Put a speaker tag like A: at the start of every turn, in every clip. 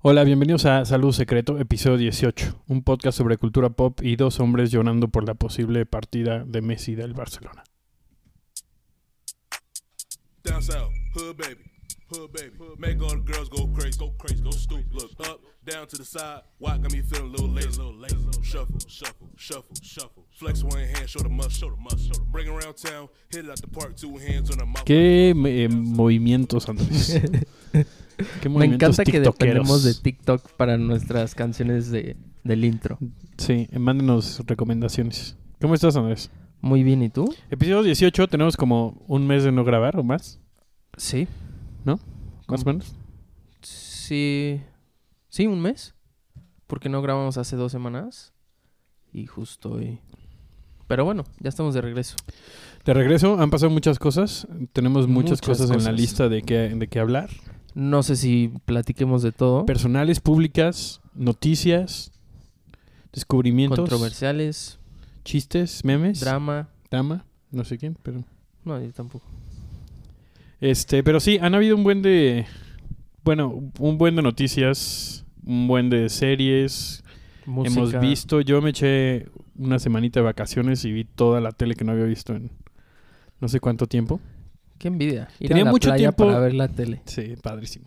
A: Hola, bienvenidos a Salud Secreto, episodio 18, un podcast sobre cultura pop y dos hombres llorando por la posible partida de Messi del Barcelona.
B: Down south, hood baby, hood baby. Make all the girls go crazy, go crazy, go stupid. Look up, down to the side. Why got me feeling a little lazy, little lazy. Shuffle, shuffle, shuffle, shuffle. Flex one hand, show the muscle, show the muscle. Bring around town, hit it out the park, two hands on the mouth.
A: ¿Qué eh, movimientos, Andrés? ¿Qué
C: Me
A: movimientos
C: encanta que dependemos de TikTok para nuestras canciones de, del intro.
A: Sí, eh, mándenos recomendaciones. ¿Cómo estás, Andrés?
C: Muy bien, ¿y tú?
A: Episodio 18, tenemos como un mes de no grabar o más,
C: Sí.
A: Más o menos.
C: Sí. Sí, un mes. Porque no grabamos hace dos semanas. Y justo hoy. Pero bueno, ya estamos de regreso.
A: De regreso, han pasado muchas cosas. Tenemos muchas,
C: Muchas
A: cosas, en la
C: cosas.
A: lista de qué, de qué hablar.
C: No sé si platiquemos de todo.
A: Personales, públicas, noticias, descubrimientos,
C: Controversiales,
A: chistes, memes,
C: drama.
A: drama, no sé quién, pero...
C: No, yo tampoco.
A: Este, pero sí, han habido un buen de... Bueno, un buen de noticias, un buen de series. Hemos
C: Música.
A: visto, yo me eché una semanita de vacaciones y vi toda la tele que no había visto en no sé cuánto tiempo.
C: Qué envidia. Ir
A: Tenía
C: a la
A: mucho
C: playa
A: tiempo-
C: para ver la tele.
A: Sí, padrísimo.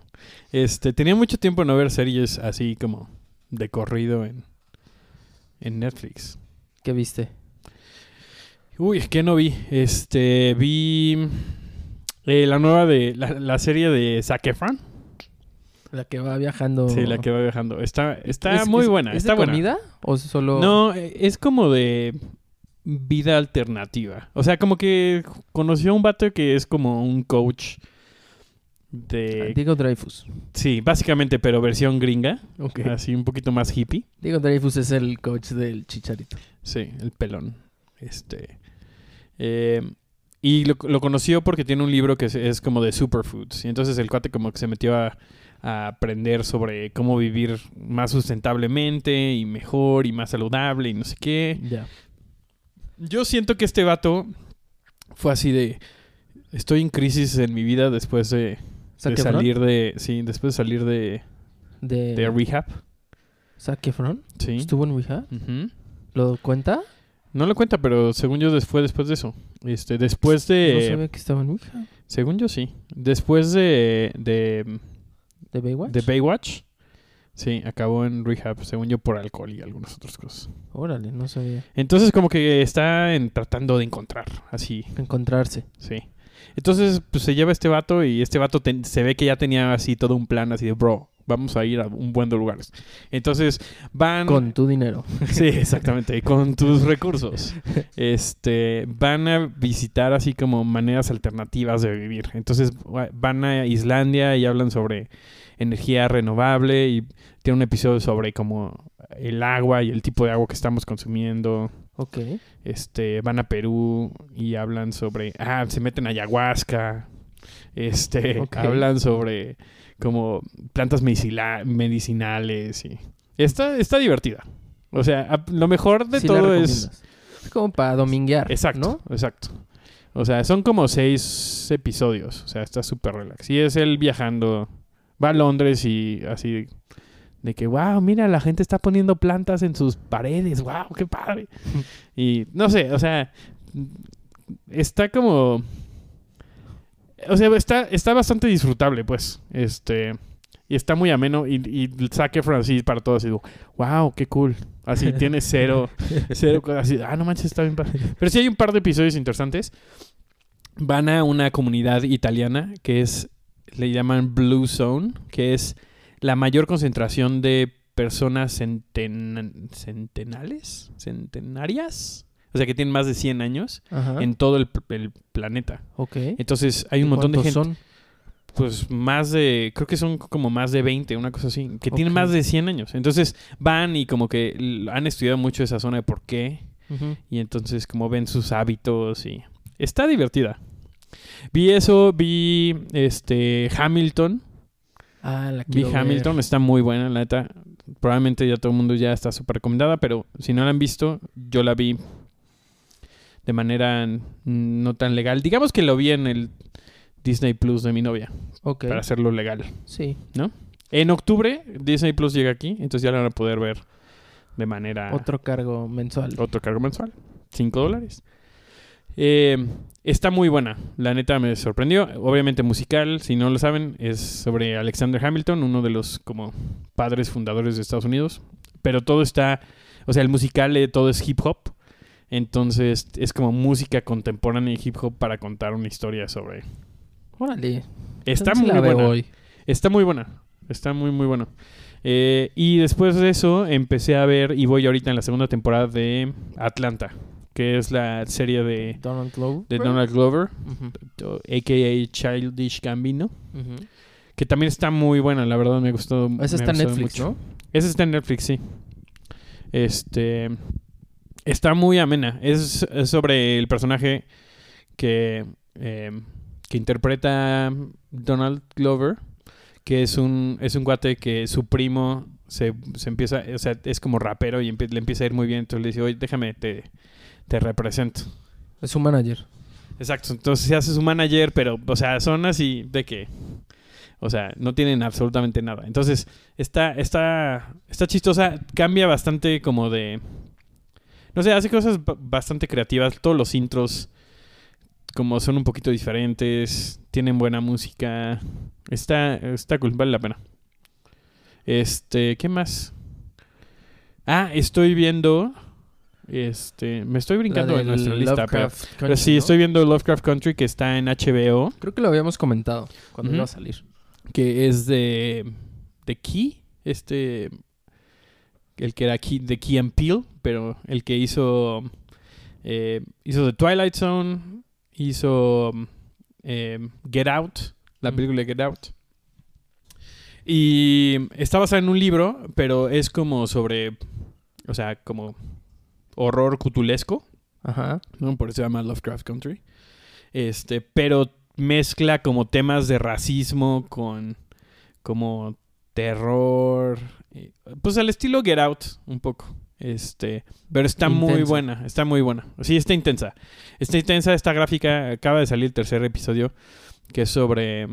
A: Este, tenía mucho tiempo no ver series así como de corrido en, en Netflix.
C: ¿Qué viste?
A: Uy, ¿qué no vi? Este, vi eh, la nueva de la, la serie de Zac Efron.
C: La que va viajando.
A: Sí, la que va viajando. Está, está
C: ¿Es-
A: muy
C: es-
A: buena.
C: ¿Es
A: está
C: de
A: buena.
C: comida? ¿O solo.?
A: No, eh, es como de vida alternativa. O sea, como que conoció a un vato que es como un coach de...
C: Diego Dreyfus.
A: Sí, básicamente, pero versión gringa. Así un poquito más hippie.
C: Diego Dreyfus es el coach del Chicharito.
A: Sí, el pelón. Este. eh, y lo, lo conoció porque tiene un libro que es, es como de superfoods. Y entonces el cuate como que se metió a, a aprender sobre cómo vivir más sustentablemente y mejor y más saludable y no sé qué.
C: Ya.
A: Yo siento que este vato fue así de... Estoy en crisis en mi vida después de, de salir de... Sí, después de salir de,
C: De,
A: de rehab.
C: ¿Zac Efron?
A: Sí.
C: ¿Estuvo en?
A: Ujú.
C: ¿Lo cuenta?
A: No lo cuenta, pero según yo fue después de eso. Este, después de...
C: No sabía que estaba en Ouija.
A: Según yo sí. Después de, de,
C: ¿De Baywatch?
A: de Baywatch, sí, acabó en rehab, según yo, por alcohol y algunas otras cosas.
C: Órale, no sabía.
A: Entonces como que está en, tratando de encontrar, así,
C: Encontrarse.
A: sí. Entonces pues se lleva este vato y este vato se ve que ya tenía así todo un plan así de, bro, vamos a ir a un buen de lugares. Entonces van...
C: Con tu dinero.
A: Sí, exactamente. y Con tus recursos. Este, van a visitar así como maneras alternativas de vivir. Entonces va- van a Islandia y hablan sobre energía renovable y tiene un episodio sobre como el agua y el tipo de agua que estamos consumiendo.
C: Ok.
A: Este, van a Perú y hablan sobre, ah, se meten a ayahuasca. Este, hablan sobre como plantas medicinales y está está divertida. O sea, a- lo mejor de
C: Sí
A: todo es.
C: Es como para dominguear.
A: exacto,
C: ¿No?
A: exacto. O sea, son como seis episodios, o sea, está súper relax. Y es él viajando, va a Londres y así de que, wow, mira, la gente está poniendo plantas en sus paredes, wow, qué padre. y no sé, o sea, está como... O sea, está, está bastante disfrutable, pues. Este... Y está muy ameno. Y, y Efron así para todos. Y digo, wow, qué cool. Así tiene cero, cero cosas así. Ah, no manches, está bien padre. Pero sí hay un par de episodios interesantes. Van a una comunidad italiana que es, le llaman Blue Zone, que es la mayor concentración de personas centen- centenales, centenarias. O sea, que tienen más de 100 años
C: Ajá.
A: en todo el, el planeta.
C: Ok.
A: Entonces hay un
C: ¿Y
A: montón de gente.
C: son?
A: Pues más de, creo que son como más de 20, una cosa así, que tienen más de 100 años. Entonces van y como que han estudiado mucho esa zona de por qué. Y entonces como ven sus hábitos y... Está divertida. Vi eso, vi este Hamilton.
C: Ah, la
A: Vi
C: ver.
A: Hamilton, está muy buena, la neta. Probablemente ya todo el mundo ya está súper recomendada, pero si no la han visto, yo la vi de manera no tan legal. Digamos que lo vi en el Disney Plus de mi novia,
C: Ok.
A: para hacerlo legal.
C: Sí.
A: En octubre, Disney Plus llega aquí, entonces ya la van a poder ver de manera...
C: Otro cargo mensual.
A: Otro cargo mensual. 5 dólares. Eh, está muy buena. La neta me sorprendió. Obviamente musical, si no lo saben, es sobre Alexander Hamilton, uno de los como padres fundadores de Estados Unidos. Pero todo está, o sea, el musical eh, todo es hip hop. Entonces es como música contemporánea y hip hop para contar una historia sobre...
C: Órale.
A: Está muy buena.
C: hoy.
A: Está muy buena. Está muy, muy bueno. Eh, y después de eso empecé a ver, y voy ahorita en la segunda temporada de Atlanta, que es la serie de,
C: Donald Glover.
A: de Donald Glover,
C: Ujú,
A: a.k.a. Childish Gambino, que también está muy buena, la verdad me gustó.
C: Ese está en Netflix,
A: mucho.
C: ¿no?
A: Ese está en Netflix, sí. Este. Está muy amena. Es, es sobre el personaje que, eh, que interpreta Donald Glover, que es un, es un guate que su primo se, se empieza, o sea, es como rapero y empie- le empieza a ir muy bien. Entonces le dice, oye, déjame, te, te represento.
C: Es un manager.
A: Exacto, entonces se hace su manager, pero, o sea, son así de que, o sea, no tienen absolutamente nada. Entonces, está, está, está chistosa, cambia bastante como de, no sé, hace cosas ba- bastante creativas. Todos los intros, como son un poquito diferentes, tienen buena música, está, está cool, vale la pena. Este, ¿qué más? Ah, estoy viendo, este, me estoy brincando en nuestra lista, pero...
C: Country,
A: sí,
C: ¿no?
A: estoy viendo Lovecraft Country que está en HBO,
C: Creo que lo habíamos comentado cuando
A: Ujú.
C: iba a salir.
A: que es de, de Key, este, el que era Key, de Key and Peele, pero el que hizo, eh, hizo The Twilight Zone, hizo eh, Get Out, la
C: Mm.
A: película de Get Out. Y está basada en un libro, pero es como sobre, o sea, como horror cutulesco.
C: Ajá.
A: ¿no? Por eso se llama Lovecraft Country. Este, pero mezcla como temas de racismo con como terror. Pues al estilo Get Out, un poco. Este, pero está muy buena, está muy buena. Sí, está intensa. Está intensa esta gráfica. Acaba de salir el tercer episodio que es sobre,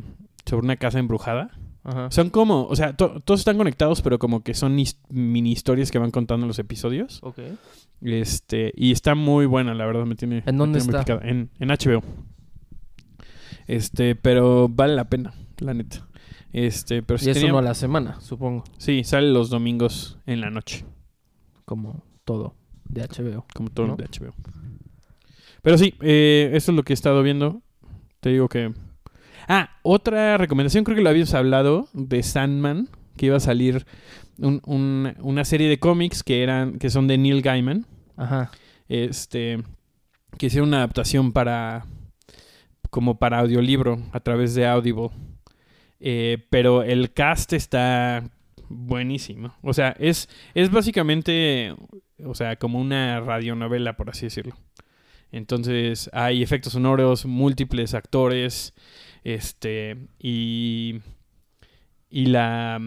A: sobre una casa embrujada.
C: Ajá.
A: Son como, o sea, to- todos están conectados, pero como que son his- mini historias que van contando los episodios.
C: Ok.
A: Este, y está muy buena, la verdad, me tiene.
C: ¿En dónde
A: tiene
C: está?
A: En, en HBO. Este, pero vale la pena, la neta. Este, pero
C: Y
A: si
C: eso
A: tenía-
C: no a la semana, supongo.
A: Sí, sale los domingos en la noche,
C: Como todo de HBO.
A: como todo
C: ¿No?
A: de HBO. Pero sí, eh, eso es lo que he estado viendo. Te digo que. Ah, otra recomendación, creo que lo habías hablado, de Sandman, que iba a salir un- un- una serie de cómics que eran, que son de Neil Gaiman.
C: Ajá.
A: este que hicieron una adaptación para como para audiolibro a través de Audible Eh, pero el cast está buenísimo o sea es es básicamente o sea como una radionovela por así decirlo entonces hay efectos sonoros múltiples actores este y y la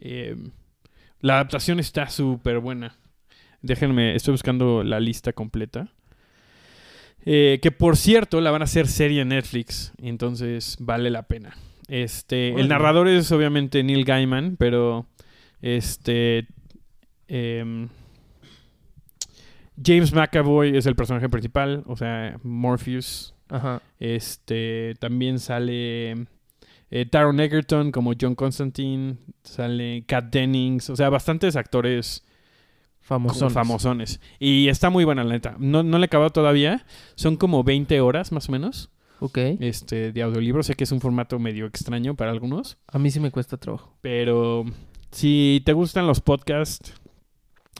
A: eh, la adaptación está súper buena Déjenme, estoy buscando la lista completa. Eh, que por cierto, la van a hacer serie en Netflix. Entonces vale la pena. Este, el narrador es obviamente Neil Gaiman, pero este em, James McAvoy es el personaje principal, o sea, Morpheus.
C: Ajá.
A: Este también sale eh, Taron Egerton como John Constantine, sale Kat Dennings, o sea, bastantes actores
C: Famosos.
A: famosones. Y está muy buena, la neta. No, no le he acabado todavía. Son como 20 horas más o menos
C: Ok.
A: este, de audiolibro. Sé que es un formato medio extraño para algunos.
C: A mí sí me cuesta trabajo.
A: Pero si te gustan los podcasts,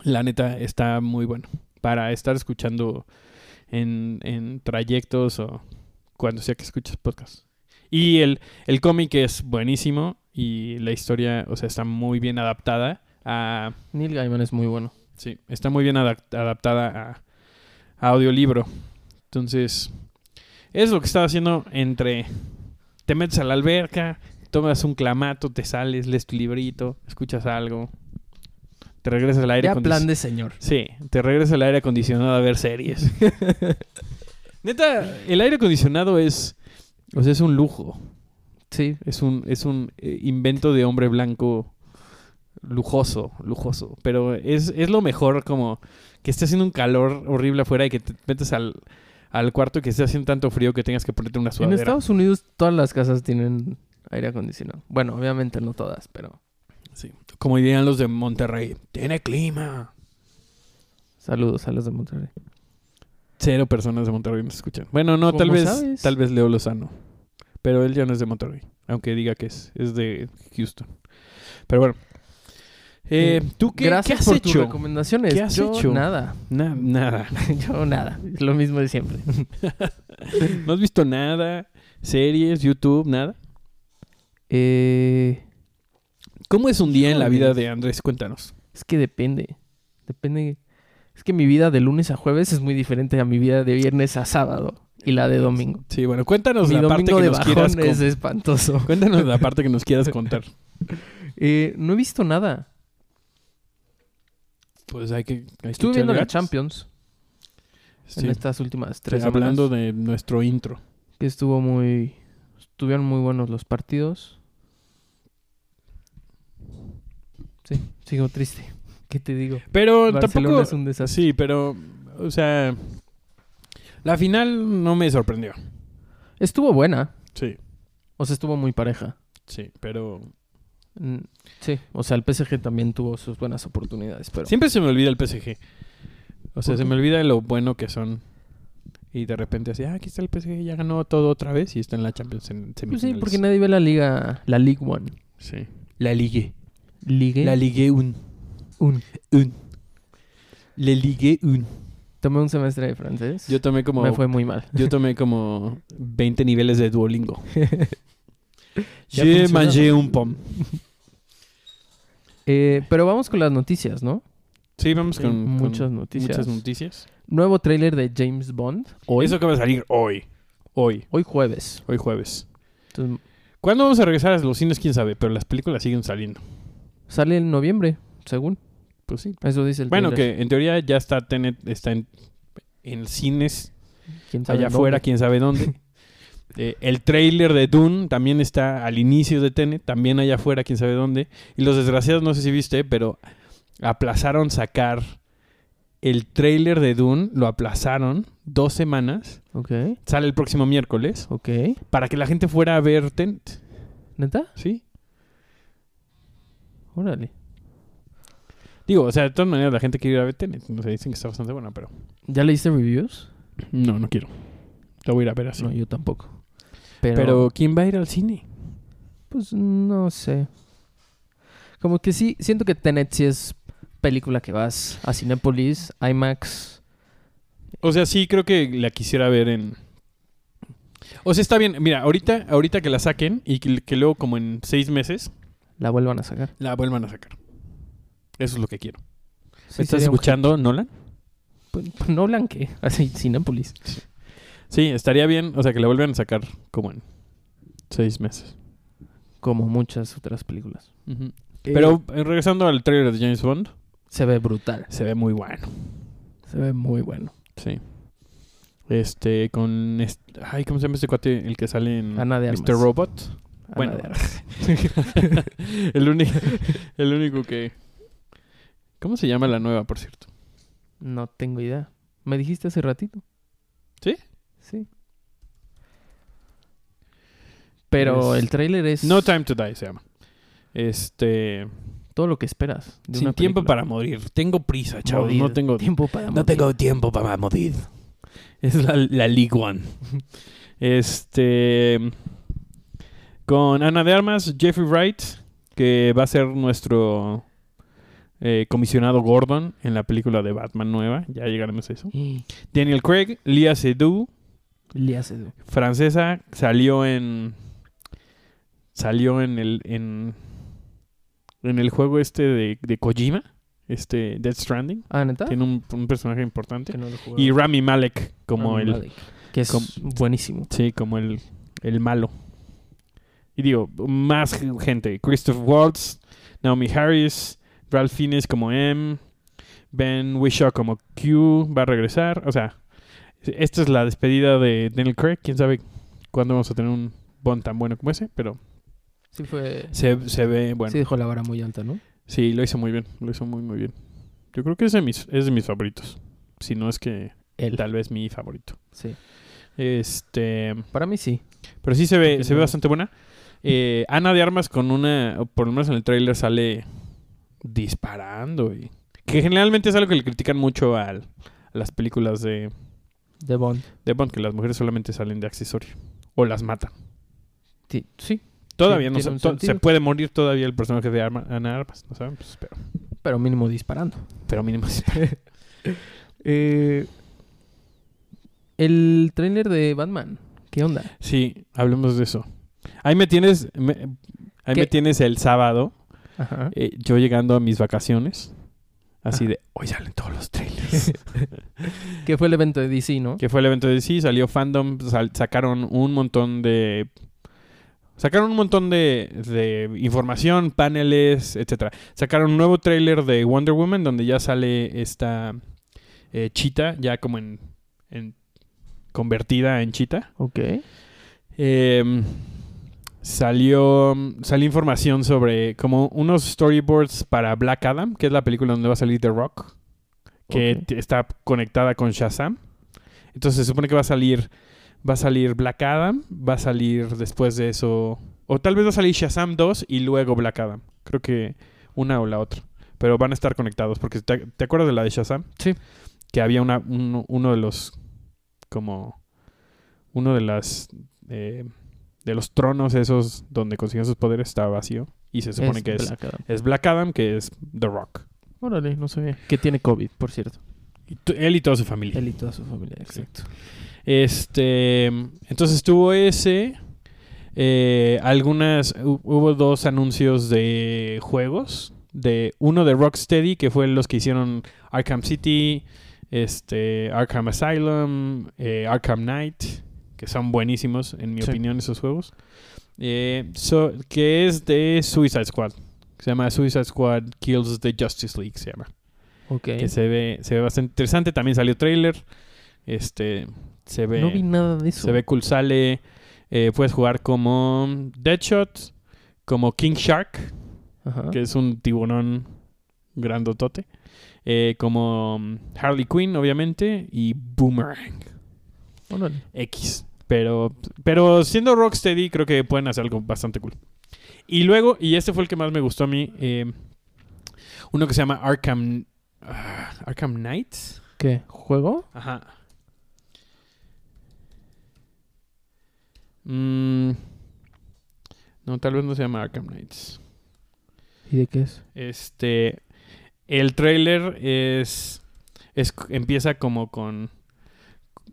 A: la neta está muy bueno. Para estar escuchando en, en trayectos o cuando sea que escuches podcasts. Y el, el cómic es buenísimo y la historia, o sea, está muy bien adaptada a...
C: Neil Gaiman es muy bueno.
A: Sí, está muy bien adapt- adaptada a, a audiolibro. Entonces, es lo que estaba haciendo entre... Te metes a la alberca, tomas un clamato, te sales, lees tu librito, escuchas algo, te regresas al aire acondicionado.
C: plan de señor.
A: Sí, te regresas al aire acondicionado a ver series. Neta, el aire acondicionado es... O sea, es un lujo.
C: Sí,
A: Es un, es un eh, invento de hombre blanco lujoso, lujoso. Pero es, es lo mejor como que esté haciendo un calor horrible afuera y que te metes al, al cuarto y que esté haciendo tanto frío que tengas que ponerte una
C: en
A: sudadera.
C: Estados Unidos todas las casas tienen aire acondicionado. Bueno, obviamente no todas, pero
A: Sí. Como dirían los de Monterrey, tiene clima.
C: saludos a los de Monterrey.
A: Cero personas de Monterrey nos escuchan. Bueno, no, tal
C: ¿Cómo
A: vez,
C: sabes?
A: tal vez Leo Lozano. Pero él ya no es de Monterrey. Aunque diga que es, es de Houston. Pero bueno. Eh, ¿Tú qué,
C: Gracias
A: qué has
C: por tus
A: hecho?
C: recomendaciones.
A: ¿Qué has
C: Yo
A: hecho?
C: Nada.
A: Na- nada.
C: Yo nada. Lo mismo de siempre.
A: ¿No has visto nada? ¿Series? ¿YouTube? ¿Nada?
C: Eh,
A: ¿Cómo es un día en la vida de Andrés? Cuéntanos.
C: es que depende. Depende. Es que mi vida de lunes a jueves es muy diferente a mi vida de viernes a sábado y la de domingo.
A: Sí, bueno, cuéntanos
C: mi
A: la parte que
C: de
A: nos quieras
C: es espantoso.
A: Cuéntanos la parte que nos quieras contar.
C: Eh, no he visto nada.
A: Pues hay que... hay que
C: Estuve viendo la
A: ganas.
C: Sí. en estas últimas tres
A: hablando
C: semanas,
A: de nuestro intro.
C: que estuvo muy estuvieron muy buenos los partidos sí sigo triste qué te digo
A: Pero
C: Barcelona
A: tampoco...
C: es un desastre
A: Sí, pero... O sea... La final no me sorprendió.
C: estuvo buena
A: Sí,
C: o sea estuvo muy pareja
A: sí, pero...
C: Mm, sí o sea el PSG también tuvo sus buenas oportunidades pero
A: Siempre se me olvida el PSG. O sea,
C: ¿Por
A: se me olvida lo bueno que son. Y de repente así, ah, aquí está el PSG, ya ganó todo otra vez y está en la Champions en
C: Pues
A: semifinales.
C: sí porque nadie ve la liga la League One
A: Sí. La Ligue.
C: Ligue
A: La Ligue 1.
C: un
A: Un. Le Ligue 1.
C: tomé un semestre de francés
A: Yo tomé como
C: me fue muy mal
A: yo tomé como 20 niveles de Duolingo.
C: Funcionaba.
A: mangé un pom.
C: Eh, pero vamos con las noticias no
A: Sí, vamos con, con
C: muchas noticias
A: muchas noticias.
C: nuevo tráiler de James Bond hoy
A: Eso acaba de salir hoy. Hoy.
C: hoy jueves
A: Hoy jueves.
C: Entonces,
A: ¿Cuándo vamos a regresar a los cines? Quién sabe, pero las películas siguen saliendo.
C: Sale en noviembre, según.
A: Pues sí.
C: Eso dice el
A: Bueno,
C: trailer.
A: que en teoría ya está Tenet, está en, en cines
C: ¿Quién sabe
A: allá
C: dónde?
A: afuera, quién sabe dónde. Eh, el trailer de Dune también está al inicio de Tenet, también allá afuera, quién sabe dónde. Y los desgraciados, no sé si viste, pero aplazaron sacar el trailer de Dune, lo aplazaron dos semanas,
C: Ok,
A: sale el próximo miércoles,
C: ok.
A: para que la gente fuera a ver Tenet.
C: ¿Neta?
A: ¿Sí?
C: Órale.
A: Digo, o sea, de todas maneras la gente quiere ir a ver Tenet. No sé, dicen que está bastante buena, pero...
C: ¿Ya leíste reviews?
A: No, no quiero. Lo voy a ir a ver así.
C: No, yo tampoco. Pero,
A: Pero, ¿quién va a ir al cine?
C: pues no sé. Como que sí, siento que Tenet sí es película que vas a Cinépolis, IMAX.
A: O sea, sí creo que la quisiera ver en... O sea, está bien. Mira, ahorita, ahorita que la saquen y que, que luego como en seis meses
C: La vuelvan a sacar.
A: la vuelvan a sacar. Eso es lo que quiero.
C: Sí,
A: ¿Me estás escuchando, Nolan?
C: Pues, pues, no blanque. Así, Cinépolis.
A: Sí, estaría bien. O sea, que la vuelvan a sacar como en seis meses.
C: Como muchas otras películas.
A: Pero eh, regresando al trailer de James Bond,
C: Se ve brutal.
A: se ve muy bueno.
C: Se ve muy bueno.
A: Sí. Este, con... este- ay, ¿cómo se llama este cuate? El que sale en
C: Ana de
A: Mr.
C: Armas.
A: Robot.
C: Ana
A: Bueno.
C: de Armas.
A: el, único, el único que... ¿Cómo se llama la nueva, por cierto?
C: No tengo idea. Me dijiste hace ratito.
A: ¿Sí?
C: Sí. Pero
A: Es-
C: el tráiler es
A: No Time to Die se llama. Este...
C: todo lo que esperas. De
A: Sin
C: una
A: tiempo para morir. Tengo prisa, chavos. No tengo...
C: tiempo para
A: No
C: morir.
A: tengo tiempo para morir. Es la, la League One. Este... Con Ana de Armas, Jeffrey Wright, que va a ser nuestro eh, comisionado Gordon en la película de Batman nueva. Ya llegaremos a eso. Daniel Craig, Lia Seydoux, francesa, salió en... Salió en el... En, en el juego este de, de Kojima. Este Dead Stranding.
C: Ah, ¿neta?
A: Tiene un, un personaje importante.
C: No.
A: Y Rami Malek como
C: Rami
A: el...
C: Malek, Que es
A: como-
C: buenísimo.
A: Sí, como el, el malo. Y digo, más gente. Christoph Waltz, Naomi Harris, Ralph Fiennes como M, Ben Whishaw como Q, va a regresar. O sea, esta es la despedida de Daniel Craig. ¿Quién sabe cuándo vamos a tener un Bond tan bueno como ese, pero
C: Sí fue...
A: se, se ve bueno.
C: Sí
A: Sí.
C: dejó la vara muy alta, ¿no?
A: lo hizo muy bien, lo hizo muy muy bien. Yo creo que es de mis, es de mis favoritos. Si no es que
C: Él.
A: tal vez mi favorito.
C: Sí.
A: Este,
C: Para mí sí.
A: pero sí se ve,
C: Porque
A: se ve bastante buena. Eh, Ana de Armas con una, por lo menos en el tráiler sale disparando y que generalmente es algo que le critican mucho al- a las películas de,
C: De Bond.
A: de Bond, que las mujeres solamente salen de accesorio o las matan.
C: Sí. sí.
A: Todavía
C: Sí,
A: no se, to- se puede morir todavía el personaje de Arma- Ana Armas, no sabemos, pero,
C: Pero mínimo disparando.
A: pero mínimo sí.
C: Eh, el tráiler de Batman. ¿Qué onda?
A: Sí, hablemos de eso. Ahí me tienes, me- ahí
C: ¿Qué?
A: me tienes el sábado,
C: Ajá.
A: eh, yo llegando a mis vacaciones, así
C: Ajá.
A: de, hoy salen todos los trailers.
C: Que fue el evento de DC, ¿no?
A: que fue el evento de DC, salió Fandom, sal- sacaron un montón de... Sacaron un montón de, de información, paneles, etcétera. Sacaron un nuevo tráiler de Wonder Woman donde ya sale esta eh, chita, ya como en, en- convertida en chita.
C: Ok.
A: Eh, salió, salió información sobre como unos storyboards para Black Adam, que es la película donde va a salir The Rock, que está conectada con Shazam. Entonces se supone que va a salir va a salir Black Adam, va a salir después de eso o tal vez va a salir Shazam 2 y luego Black Adam. Creo que una o la otra, pero van a estar conectados porque te, ¿te acuerdas de la de Shazam?
C: Sí.
A: Que había una uno, uno de los como uno de las eh, de los tronos esos donde consiguen sus poderes estaba vacío y se supone
C: Es
A: que es
C: Black Adam.
A: es Black Adam que es The Rock.
C: Órale, no sabía. Que tiene COVID, por cierto.
A: Y él y toda su familia.
C: Él y toda su familia, exacto.
A: Este, entonces estuvo ese. eh, algunas, hu- hubo dos anuncios de juegos. De uno de Rocksteady, que fue los que hicieron Arkham City, este, Arkham Asylum, eh, Arkham Knight, que son buenísimos, en mi
C: Sí.
A: opinión, esos juegos. Eh, so- que es de Suicide Squad. Se llama Suicide Squad Kills the Justice League, se llama
C: Ok.
A: que se ve, se ve bastante interesante. También salió trailer. Este se ve,
C: No vi nada de eso.
A: se ve cool. Sale, eh, puedes jugar como Deadshot, como King Shark,
C: Ajá.
A: que es un tiburón grandotote, eh, como mm, Harley Quinn, obviamente, y Boomerang
C: Órale.
A: X. Pero, pero siendo Rocksteady, creo que pueden hacer algo bastante cool. Y luego, y este fue el que más me gustó a mí, eh, uno que se llama Arkham, ah, Arkham Knights.
C: ¿Qué? ¿Juego?
A: Ajá. Mm, no, tal vez no se llama Arkham Knights.
C: ¿Y de qué es?
A: Este, el trailer es, es empieza como con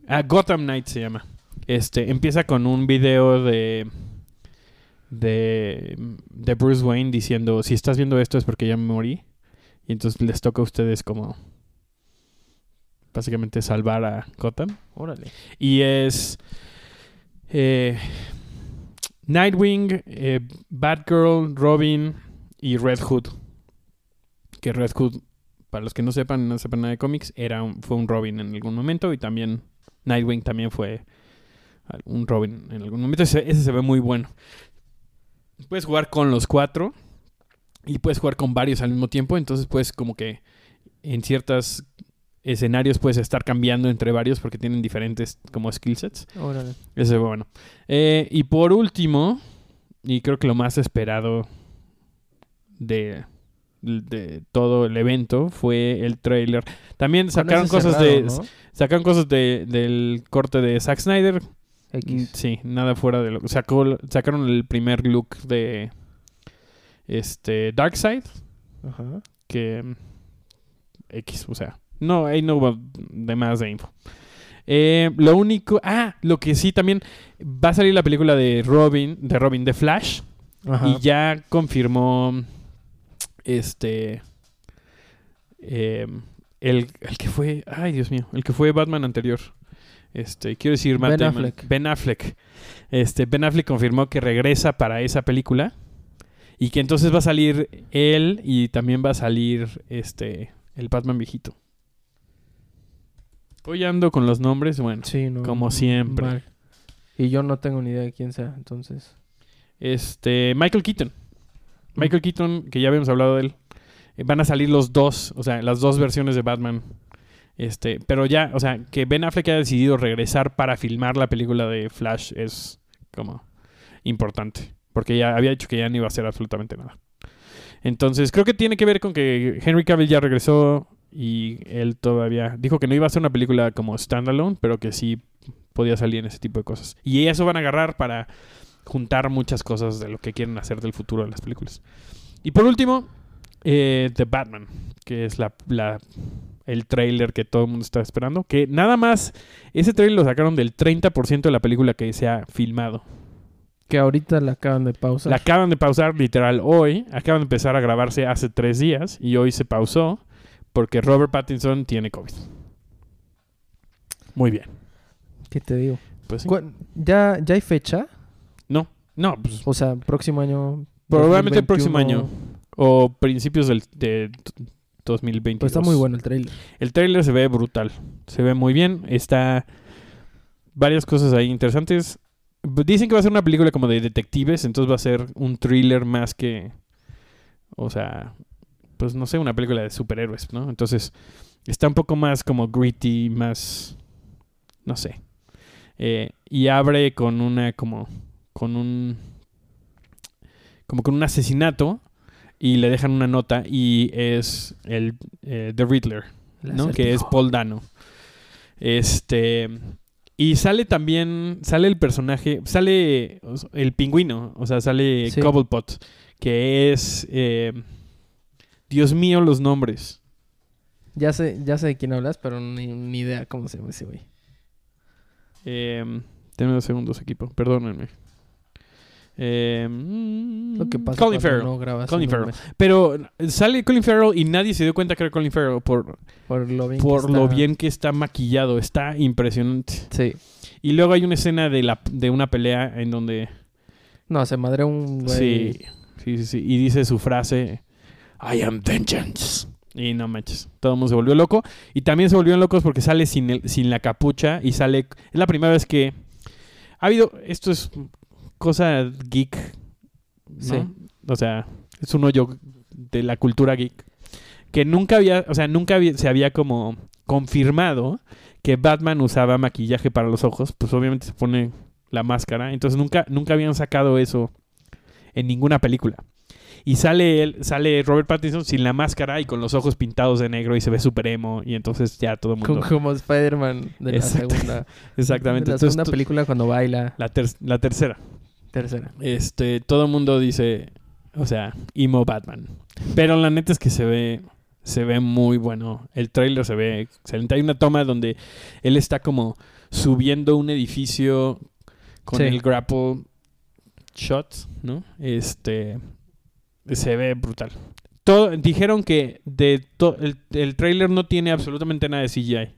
A: ah, Gotham Knights se llama. Este, empieza con un video de de de Bruce Wayne diciendo, "Si estás viendo esto es porque ya me morí." Y entonces les toca a ustedes como básicamente salvar a Gotham.
C: Órale.
A: Y es eh, Nightwing, eh, Batgirl, Robin y Red Hood. Que Red Hood, para los que no sepan, no sepan nada de cómics, era un- fue un Robin en algún momento. Y también Nightwing también fue un Robin en algún momento. Ese, ese se ve muy bueno. Puedes jugar con los cuatro. Y puedes jugar con varios al mismo tiempo. Entonces puedes como que en ciertos escenarios puedes estar cambiando entre varios porque tienen diferentes como skill sets.
C: Órale.
A: Ese fue bueno. Eh, y por último, y creo que lo más esperado de, de todo el evento fue el trailer. También sacaron cosas
C: cerrado,
A: de
C: ¿no?
A: sacaron cosas de, del corte de Zack Snyder. Mm,
C: X.
A: Sí, nada fuera de lo sacó sacaron el primer look de este Darkseid
C: Ajá.
A: que X, o sea, no, ahí no hubo de más de info. Eh, lo único, ah, lo que sí también va a salir la película de Robin, de Robin de Flash
C: Ajá.
A: y ya confirmó este eh, el, el que fue, ay Dios mío, el que fue Batman anterior. Este, quiero decir Matt
C: Ben
A: Damon.
C: Affleck.
A: Ben Affleck. Este, Ben Affleck confirmó que regresa para esa película y que entonces va a salir él y también va a salir este el Batman viejito. Hoy ando con los nombres, bueno,
C: Sí, no.
A: como siempre.
C: Mal. Y yo no tengo ni idea de quién sea, entonces.
A: Este, Michael Keaton. Michael Keaton, que ya habíamos hablado de él. Eh, Van a salir los dos, o sea, las dos versiones de Batman. Este, pero ya, o sea, que Ben Affleck haya decidido regresar para filmar la película de Flash es como importante. Porque ya había dicho que ya no iba a hacer absolutamente nada. Entonces, creo que tiene que ver con que Henry Cavill ya regresó y él todavía dijo que no iba a hacer una película como standalone, pero que sí podía salir en ese tipo de cosas. Y eso van a agarrar para juntar muchas cosas de lo que quieren hacer del futuro de las películas. Y por último, eh, The Batman, que es la, la- el trailer que todo el mundo está esperando. Que nada más, ese trailer lo sacaron del 30% de la película que se ha filmado.
C: Que ahorita la acaban de pausar.
A: La acaban de pausar literal hoy. Acaban de empezar a grabarse hace tres días y hoy se pausó porque Robert Pattinson tiene COVID. Muy bien.
C: ¿Qué te digo?
A: Pues sí.
C: ¿Cuál- ¿Ya, ¿Ya hay fecha?
A: No, no, pues
C: O sea, próximo año.
A: Probablemente el próximo
C: 2021.
A: año. O principios del de 2022.
C: Pues está muy bueno el trailer.
A: El trailer se ve brutal. Se ve muy bien. Está varias cosas ahí interesantes. Dicen que va a ser una película como de detectives, entonces va a ser un thriller más que o sea, pues no sé, una película de superhéroes, ¿no? Entonces está un poco más como gritty, más no sé. Eh, y abre con una como con un como con un asesinato y le dejan una nota y es el eh, The Riddler, ¿no? Que es. Paul Dano. Este y sale también sale el personaje, sale el pingüino, o sea, sale
C: Sí.
A: Cobblepot, que es eh, Dios mío los nombres.
C: Ya sé, ya sé de quién hablas, pero ni, ni idea cómo se llama ese güey.
A: Eh, dos segundos, equipo, perdónenme. Eh,
C: Lo que pasa
A: Colin Farrell.
C: no grabas
A: Colin Farrell. Pero sale Colin Farrell y nadie se dio cuenta que era Colin Farrell por,
C: Por lo bien. que
A: lo
C: está.
A: bien que está maquillado. Está impresionante.
C: Sí.
A: Y luego hay una escena de, la, de una pelea en donde...
C: No, se madre un güey.
A: Sí, sí, sí, sí. Y dice su frase, I am vengeance. Y no manches, todo el mundo se volvió loco. Y también se volvieron locos porque sale sin, el- sin la capucha y sale... Es la primera vez que... Ha habido... Esto es cosa geek, ¿no?
C: Sí.
A: O sea, es un hoyo de la cultura geek. Que nunca había... O sea, nunca había- se había como confirmado que Batman usaba maquillaje para los ojos. Pues obviamente se pone la máscara. Entonces nunca, nunca habían sacado eso en ninguna película. Y sale él, sale Robert Pattinson sin la máscara y con los ojos pintados de negro y se ve super emo. Y entonces ya todo el mundo.
C: Como, Spider-Man de la
A: Exacto.
C: segunda.
A: Exactamente.
C: De la
A: Entonces,
C: segunda película cuando baila.
A: la, ter- la tercera.
C: Tercera.
A: Este, todo el mundo dice, o sea, emo Batman. Pero la neta es que se ve, se ve muy bueno. El trailer se ve excelente. Hay una toma donde él está como subiendo un edificio con
C: Sí.
A: el grapple shot, ¿no? Este, se ve brutal. Todo, dijeron que de to- el, el trailer no tiene absolutamente nada de CGI.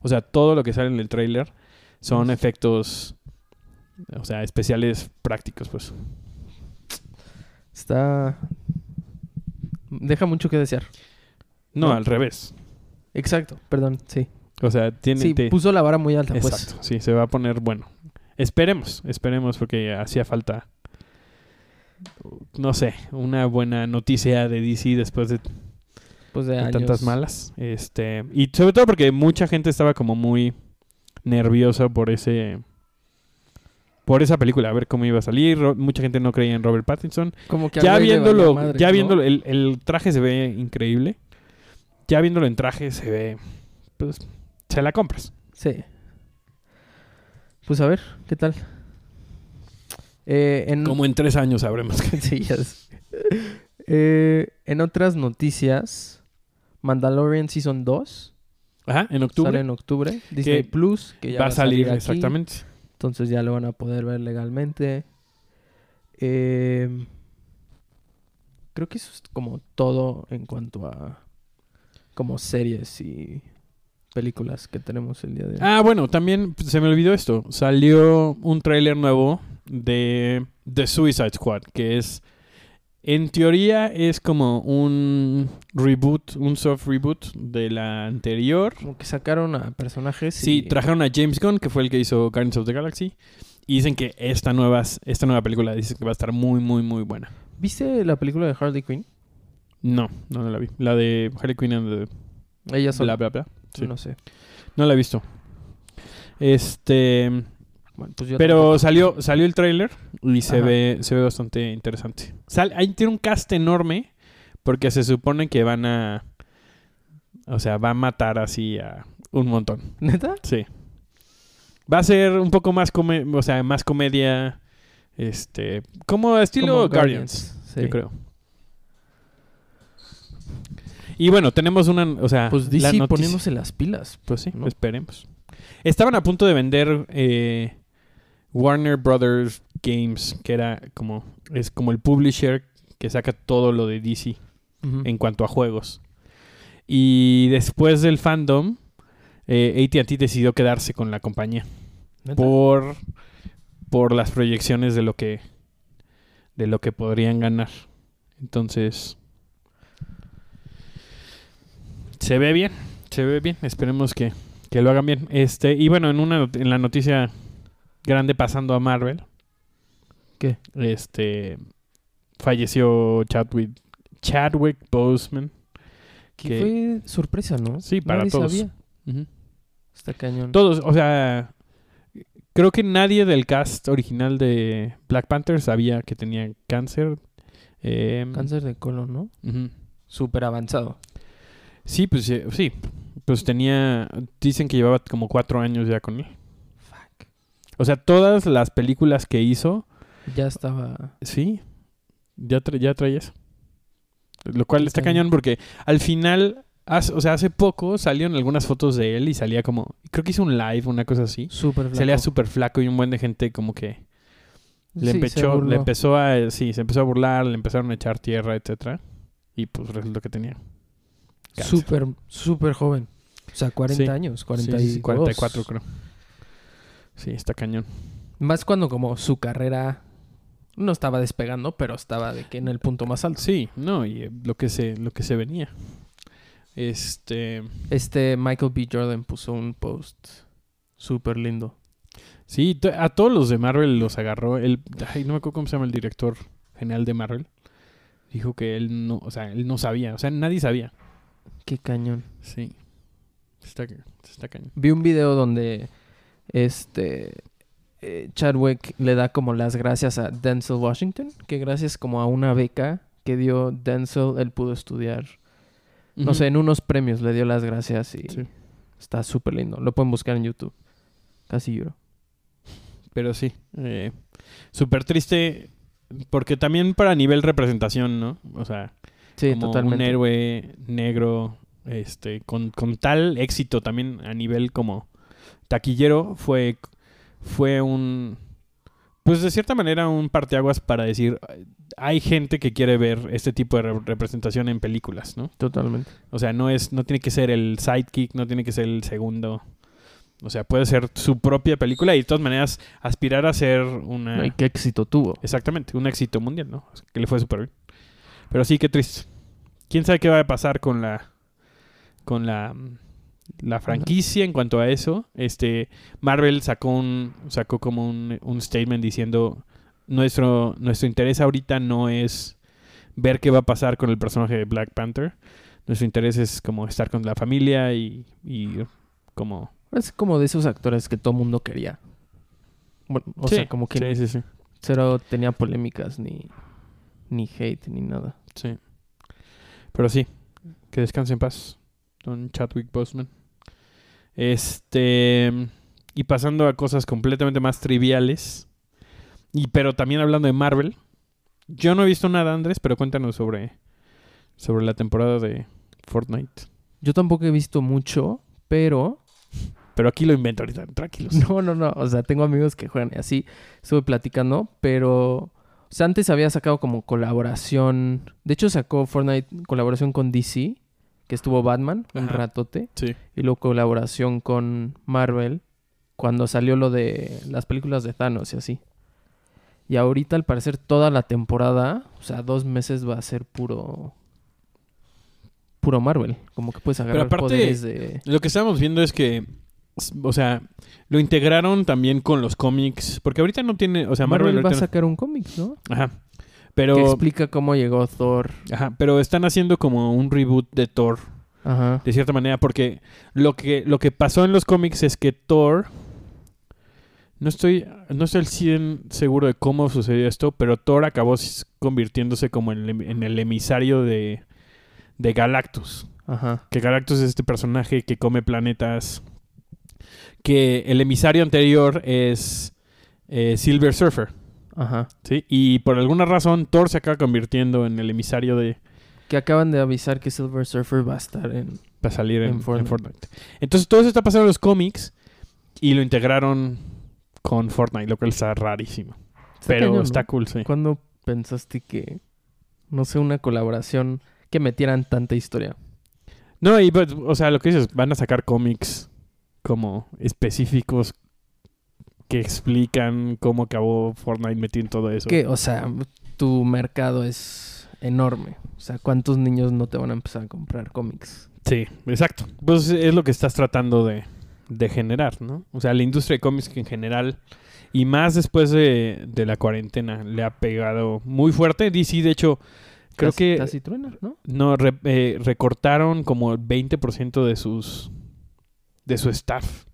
A: O sea, todo lo que sale en el trailer son efectos, o sea, especiales prácticos, pues.
C: Está. Deja mucho que desear.
A: No,
C: No.
A: al revés.
C: Exacto, perdón, sí.
A: O sea, tiene...
C: Sí,
A: te-
C: puso la vara muy alta, pues.
A: Exacto, sí, se va a poner bueno. Esperemos, esperemos porque hacía falta, no sé, una buena noticia de DC después de,
C: Pues de,
A: de
C: años.
A: tantas malas. Este, y sobre todo porque mucha gente estaba como muy nerviosa por ese... Por esa película, a ver cómo iba a salir. Ro- Mucha gente no creía en Robert Pattinson.
C: Como que
A: ya viéndolo,
C: madre,
A: ya
C: ¿no?
A: viéndolo, el, el traje se ve increíble. Ya viéndolo en traje se ve, pues, se la compras.
C: Sí. Pues a ver, ¿qué tal? Eh, en...
A: Como en tres años sabremos
C: sí, ya. Eh, en otras noticias, Mandalorian Season 2
A: Ajá, en octubre
C: sale en octubre. Disney
A: Que
C: Plus, que ya
A: va a salir,
C: aquí,
A: exactamente.
C: Entonces ya lo van a poder ver legalmente. Eh, creo que eso es como todo en cuanto a como series y películas que tenemos el día de hoy.
A: Ah, bueno, también se me olvidó esto. Salió un tráiler nuevo de The Suicide Squad, que es, en teoría, es como un reboot, un soft reboot de la anterior.
C: Como que sacaron a personajes
A: Sí,
C: y-
A: trajeron a James Gunn, que fue el que hizo Guardians of the Galaxy, Y dicen que esta nueva, esta nueva película dicen que va a estar muy, muy, muy buena.
C: ¿Viste la película de Harley Quinn?
A: No, no, no la vi. La de Harley Quinn and the
C: Ella sola.
A: bla, bla, bla. Sí.
C: No sé.
A: No la he visto. Este...
C: Bueno, pues yo
A: Pero
C: tampoco.
A: salió, salió el tráiler y se
C: Ajá.
A: ve, se ve bastante interesante. Sal, ahí tiene un cast enorme porque se supone que van a... O sea, va a matar así a un montón.
C: ¿Neta?
A: Sí. Va a ser un poco más, come- o sea, más comedia, este, como estilo
C: Como
A: Guardians,
C: Sí.
A: yo creo. Y bueno, tenemos una, o sea,
C: Pues DC poniéndose las pilas.
A: pues sí,
C: ¿no?
A: esperemos. Estaban a punto de vender eh, Warner Brothers Games, que era como es como el publisher que saca todo lo de DC en cuanto a juegos. Y después del fandom, eh, AT&T decidió quedarse con la compañía
C: ¿Neta?
A: por por las proyecciones de lo que de lo que podrían ganar. Entonces se ve bien, se ve bien. Esperemos que, que lo hagan bien. Este y bueno en una en la noticia grande pasando a Marvel.
C: ¿Qué?
A: Este falleció Chadwick Chadwick Boseman.
C: Que
A: que-
C: fue sorpresa, ¿no?
A: Sí, para
C: Nadie
A: todos.
C: sabía.
A: Ujú.
C: Está cañón.
A: Todos, o sea, creo que nadie del cast original de Black Panther sabía que tenía cáncer. Eh,
C: Cáncer de colon, ¿no? Súper avanzado.
A: Sí, pues sí. Pues tenía. Dicen que llevaba como cuatro años ya con él. O sea, todas las películas que hizo,
C: Ya estaba...
A: sí, ya, tra- ya traía eso. Lo cual está
C: cañón.
A: cañón porque al final, hace- o sea, hace poco salieron algunas fotos de él y salía como. Creo que hizo un live, una cosa así.
C: Súper flaco.
A: Salía súper flaco y un buen de gente como que le,
C: Sí, burló.
A: le empezó a, sí, se empezó a burlar, le empezaron a echar tierra, etcétera. Y pues resultó que tenía.
C: Súper, súper joven. O sea, 40
A: Sí.
C: años,
A: Sí,
C: 42.
A: sí, sí, 44 creo. Sí, está cañón.
C: Más cuando como su carrera no estaba despegando, pero estaba de que en el punto más alto.
A: Sí, no, y eh, lo que se, lo que se venía. Este,
C: Este Michael B. Jordan puso un post súper lindo.
A: sí, a todos los de Marvel los agarró. El, ay, no me acuerdo cómo se llama el director general de Marvel. Dijo que él no, o sea, él no sabía, o sea, nadie sabía.
C: Qué cañón.
A: Sí. Está, está cañón.
C: Vi un video donde este eh, Chadwick le da como las gracias a Denzel Washington, que gracias como a una beca que dio Denzel, él pudo estudiar. No sé, en unos premios le dio las gracias y
A: Sí.
C: está súper lindo. Lo pueden buscar en YouTube. Casi lloro.
A: Pero sí, eh, súper triste porque también para nivel representación, ¿no? O sea,
C: Sí,
A: como
C: totalmente.
A: un héroe negro, este, con, con tal éxito también a nivel como taquillero, fue, fue un, pues de cierta manera un parteaguas para decir, hay gente que quiere ver este tipo de re- representación en películas, ¿no?
C: Totalmente.
A: O sea, no es, no tiene que ser el sidekick, no tiene que ser el segundo. O sea, puede ser su propia película y de todas maneras aspirar a ser una...
C: Ay, qué éxito tuvo.
A: Exactamente, un éxito mundial, ¿no? O sea, que le fue súper bien. Pero sí, qué triste. ¿Quién sabe qué va a pasar con la con la, la franquicia en cuanto a eso? Este Marvel sacó un sacó como un, un statement diciendo nuestro nuestro interés ahorita no es ver qué va a pasar con el personaje de Black Panther. Nuestro interés es como estar con la familia y, y como
C: Es como de esos actores que todo mundo quería. Bueno, o
A: Sí,
C: sea, como que
A: sí, sí, sí.
C: cero tenía polémicas ni, ni hate ni nada.
A: Sí. Pero sí, que descanse en paz, don Chadwick Boseman. Este. Y pasando a cosas completamente más triviales. Y pero también hablando de Marvel. Yo no he visto nada, Andrés, pero cuéntanos sobre, sobre la temporada de Fortnite.
C: Yo tampoco he visto mucho, pero
A: Pero aquí lo invento ahorita, tranquilos.
C: no, no, no. O sea, tengo amigos que juegan y así estuve platicando, pero o sea, antes había sacado como colaboración. De hecho, sacó Fortnite colaboración con DC, que estuvo Batman un
A: Ajá.
C: ratote,
A: Sí.
C: y luego colaboración con Marvel cuando salió lo de las películas de Thanos y así. Y ahorita, al parecer, toda la temporada, o sea, dos meses va a ser puro. Puro Marvel. Como que puedes agarrar
A: aparte-
C: poderes de.
A: Lo que estábamos viendo es que o sea, lo integraron también con los cómics, porque ahorita no tiene, o sea, Marvel,
C: Marvel va a sacar un cómic, ¿no?
A: Ajá.
C: Que explica cómo llegó Thor.
A: ajá, pero están haciendo como un reboot de Thor,
C: Ajá.
A: de cierta manera, porque lo que, lo que pasó en los cómics es que Thor, no estoy, no estoy al 100 seguro de cómo sucedió esto, pero Thor acabó convirtiéndose como en el, en el emisario de, de Galactus.
C: Ajá.
A: Que Galactus es este personaje que come planetas. Que el emisario anterior es eh, Silver Surfer.
C: Ajá.
A: ¿sí? Y por alguna razón Thor se acaba convirtiendo en el emisario de.
C: Que acaban de avisar que Silver Surfer va a estar en...
A: Para salir en,
C: En
A: en
C: Fortnite.
A: Entonces todo eso está pasando en los cómics. Y lo integraron con Fortnite, lo cual está rarísimo.
C: Está
A: Pero
C: cañón, ¿no?
A: está cool, sí.
C: ¿Cuándo pensaste que, no sé, una colaboración que metieran tanta historia?
A: No, y pues, o sea, lo que dices, van a sacar cómics como específicos que explican cómo acabó Fortnite metido en todo eso.
C: Que, o sea, tu mercado es enorme. O sea, ¿cuántos niños no te van a empezar a comprar cómics?
A: Sí, exacto. Pues es lo que estás tratando de, de generar, ¿no? O sea, la industria de cómics que en general, y más después de, de la cuarentena, le ha pegado muy fuerte. DC, de hecho, creo
C: Casi-
A: que
C: Casi truena, ¿no?
A: no re- eh, recortaron como el 20% de sus de su staff.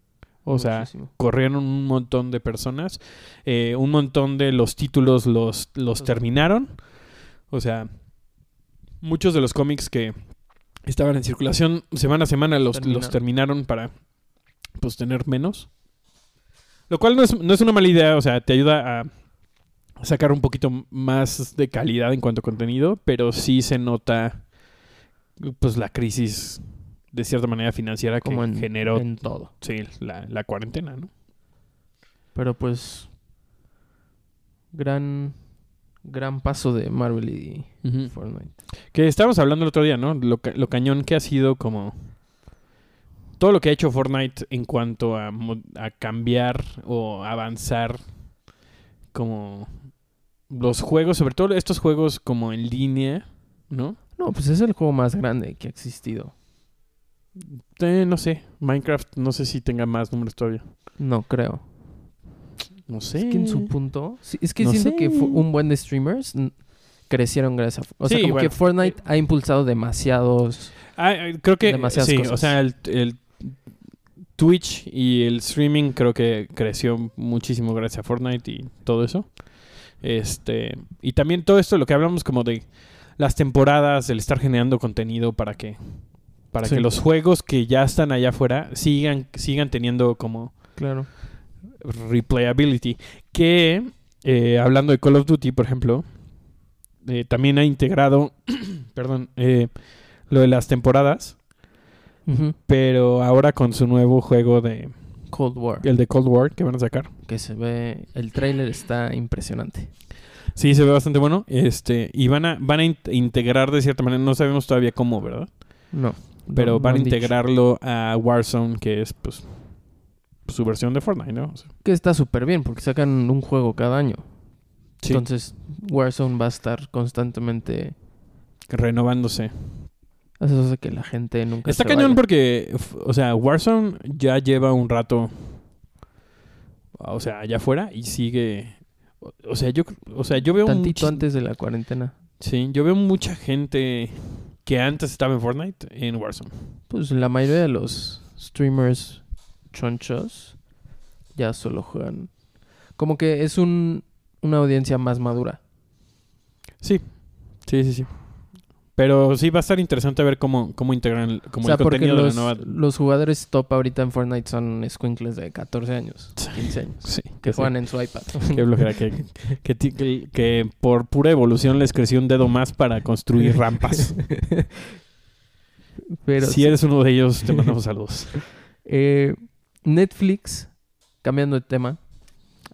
A: O sea, corrieron un montón de personas. eh, un montón de los títulos los, los terminaron. O sea, muchos de los cómics que estaban en circulación semana a semana los,
C: Terminaron.
A: los terminaron para pues tener menos. Lo cual no es, no es una mala idea, o sea, te ayuda a sacar un poquito más de calidad en cuanto a contenido, pero sí se nota pues la crisis de cierta manera financiera que
C: Como en,
A: generó
C: en todo.
A: sí, la, la cuarentena, ¿no?
C: Pero pues, gran, gran paso de Marvel y Fortnite.
A: Que estábamos hablando el otro día, ¿no? Lo, lo cañón que ha sido como... Todo lo que ha hecho Fortnite en cuanto a, a cambiar o avanzar como los juegos, sobre todo estos juegos como en línea, ¿no?
C: No, pues es el juego más grande que ha existido.
A: Eh, no sé, Minecraft no sé si tenga más números todavía.
C: No creo.
A: No sé.
C: Es que en su punto. sí, es que
A: No
C: siento
A: sé.
C: que un buen de streamers crecieron gracias a. O sea, como
A: bueno.
C: que Fortnite ha impulsado demasiados.
A: Ah, creo que
C: Demasiadas
A: sí,
C: cosas.
A: o sea, el, el Twitch y el streaming creo que creció muchísimo gracias a Fortnite y todo eso. Este, y también todo esto lo que hablamos como de las temporadas, el estar generando contenido para que para
C: Sí.
A: que los juegos que ya están allá afuera sigan sigan teniendo como
C: Claro.
A: replayability. Que, eh, hablando de Call of Duty, por ejemplo, eh, también ha integrado, perdón, eh, lo de las temporadas, pero ahora con su nuevo juego de,
C: Cold War.
A: el de Cold War que van a sacar.
C: Que se ve. El trailer está impresionante.
A: Sí, se ve bastante bueno. Este, y van a, van a in- integrar de cierta manera, no sabemos todavía cómo, ¿verdad?
C: No.
A: Pero
C: no-
A: van a
C: dicho.
A: integrarlo a Warzone, que es pues su versión de Fortnite, ¿no? O sea,
C: Que está súper bien porque sacan un juego cada año.
A: sí,
C: Entonces, Warzone va a estar constantemente.
A: renovándose.
C: Eso hace que la gente nunca.
A: Está
C: se
A: cañón
C: vaya.
A: porque, o sea, Warzone ya lleva un rato, o sea, allá afuera y sigue, o, sea, yo, o sea, yo veo
C: Tantito antes de la cuarentena.
A: sí, yo veo mucha gente que antes estaba en Fortnite en Warzone.
C: Pues la mayoría de los streamers chonchos ya solo juegan. Como que es un, una audiencia más madura.
A: Sí, sí, sí, sí. Pero sí va a estar interesante ver cómo, cómo integran el- como
C: o sea,
A: el contenido
C: los,
A: de la nueva.
C: los jugadores top ahorita en Fortnite son squinkles de 14 años, 15 años,
A: Sí,
C: que juegan en su iPad.
A: Qué que, que, ti- que- que por pura evolución les creció un dedo más para construir rampas.
C: Pero
A: si eres uno de ellos, te mandamos saludos.
C: Eh, Netflix, cambiando de tema,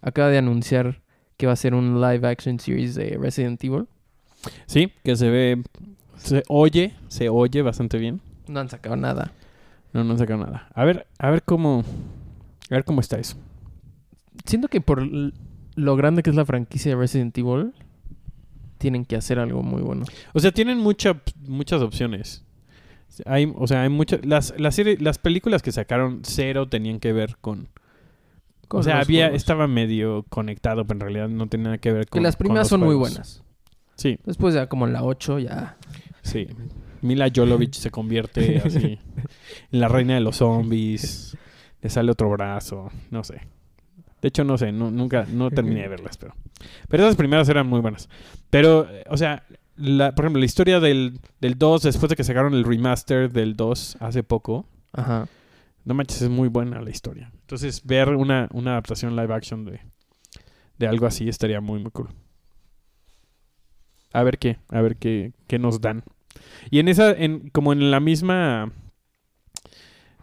C: acaba de anunciar que va a ser un live action series de Resident Evil.
A: Sí, que se ve, se oye, se oye bastante bien.
C: No han sacado nada.
A: No, no han sacado nada. A ver, a ver cómo, a ver cómo está eso.
C: Siento que por lo grande que es la franquicia de Resident Evil, tienen que hacer algo muy bueno.
A: O sea, tienen mucha, muchas opciones. Hay, o sea, hay muchas... Las, las, serie- las películas que sacaron cero tenían que ver con...
C: Con
A: o sea, había,
C: juegos.
A: estaba medio conectado, pero en realidad no tenía nada que ver
C: Que
A: con
C: las
A: con
C: primeras
A: los
C: son muy buenas.
A: Sí,
C: Después ya como en la 8 ya...
A: sí. Mila Jovovich se convierte así en la reina de los zombies. Le sale otro brazo, no sé. De hecho, no sé, no, nunca, no terminé de verlas, pero... Pero esas primeras eran muy buenas. Pero, o sea, la, por ejemplo, la historia del, del 2, después de que sacaron el remaster del 2 hace poco,
C: Ajá.
A: no manches, es muy buena la historia. Entonces, ver una, una adaptación live action de, de algo así estaría muy, muy cool. A ver qué, a ver qué, qué nos dan. Y en esa, en, como en la misma,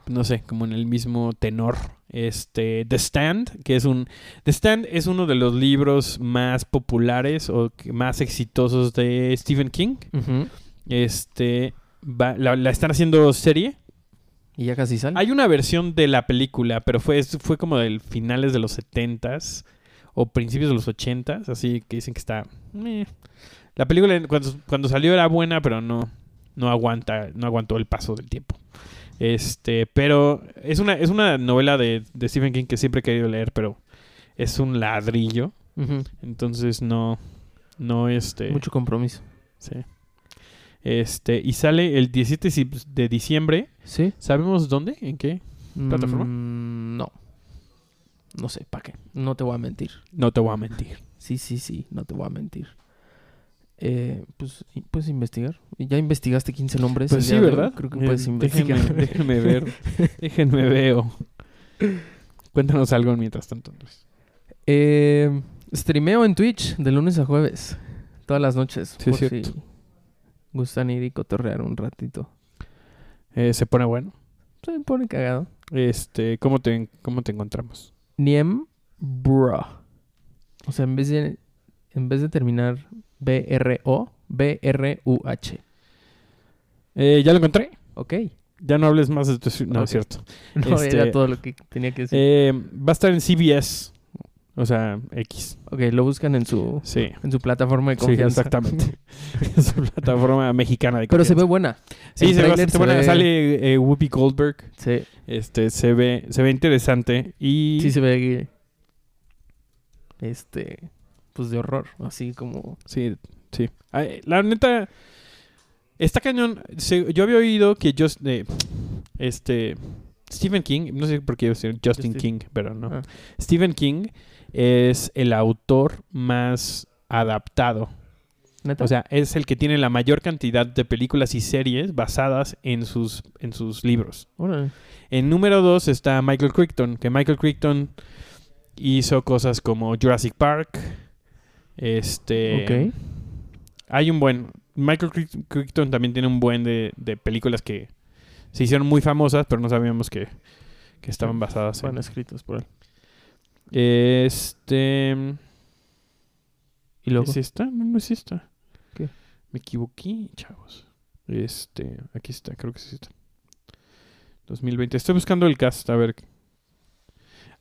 A: no sé, como en el mismo tenor, este, The Stand, que es un, The Stand es uno de los libros más populares o más exitosos de Stephen King. Este, va- la, la están haciendo serie.
C: Y ya casi sale.
A: Hay una versión de la película, pero fue, fue como del finales de los 70s o principios de los 80s, así que dicen que está... La película cuando, cuando salió era buena, pero no, no aguanta, no aguantó el paso del tiempo. Este, pero es una, es una novela de, de Stephen King que siempre he querido leer, pero es un ladrillo. Entonces no, no este.
C: Mucho compromiso.
A: sí. Este, y sale el 17 si- de diciembre.
C: ¿Sí?
A: ¿Sabemos dónde? ¿En qué? ¿Plataforma?
C: Mm, no. No sé, ¿para qué? No te voy a mentir.
A: No te voy a mentir.
C: Sí, sí, sí, no te voy a mentir. Eh, pues, ¿puedes investigar? ¿Ya investigaste 15 nombres?
A: Pues sí? ¿verdad?
C: Creo que
A: Eh,
C: puedes investigar.
A: Déjenme, déjenme ver. déjenme veo. Cuéntanos algo mientras tanto. Andrés.
C: Eh, streameo en Twitch de lunes a jueves. Todas las noches.
A: Sí,
C: por
A: es
C: si
A: cierto.
C: gustan ir y cotorrear un ratito.
A: Eh, se pone bueno.
C: Se pone cagado.
A: Este, ¿cómo te, cómo te encontramos?
C: Niem Bro. O sea, en vez de, en vez de terminar B-R-O, B-R-U-H.
A: Eh, ya lo encontré.
C: Ok.
A: Ya no hables más de tu... No, es cierto.
C: No,
A: Este,
C: era todo lo que tenía que decir.
A: Eh, va a estar en CBS. O sea, X.
C: ok, lo buscan en su,
A: Sí.
C: en su plataforma de
A: Sí,
C: confianza.
A: exactamente. es una plataforma mexicana de
C: Pero se ve
A: confianza.
C: buena.
A: Sí, se ve
C: se
A: buena.
C: ve-
A: Sale eh, Whoopi Goldberg.
C: Sí,
A: Este, se ve, se ve interesante. Y
C: sí se ve... Este... Pues de horror. Así como...
A: Sí, sí. Ay, la neta, está cañón. Se- yo había oído que just, eh, este Stephen King, no sé por qué iba a decir Justin
C: Justin.
A: King, pero no.
C: Ah.
A: Stephen King es el autor más adaptado.
C: ¿Neta?
A: O sea, es el que tiene la mayor cantidad de películas y series basadas en sus, en sus libros. En número dos está Michael Crichton, que Michael Crichton hizo cosas como Jurassic Park. Este.
C: Ok.
A: Hay un buen. Michael Cricht- Crichton también tiene un buen de, de películas que se hicieron muy famosas, pero no sabíamos que, que estaban basadas en.
C: escritos por él.
A: Este.
C: Y luego...
A: ¿Es esta? No, no es esta.
C: ¿Qué?
A: Me equivoqué, chavos. Este. Aquí está, creo que es esta. 2020. Estoy buscando el cast, a ver.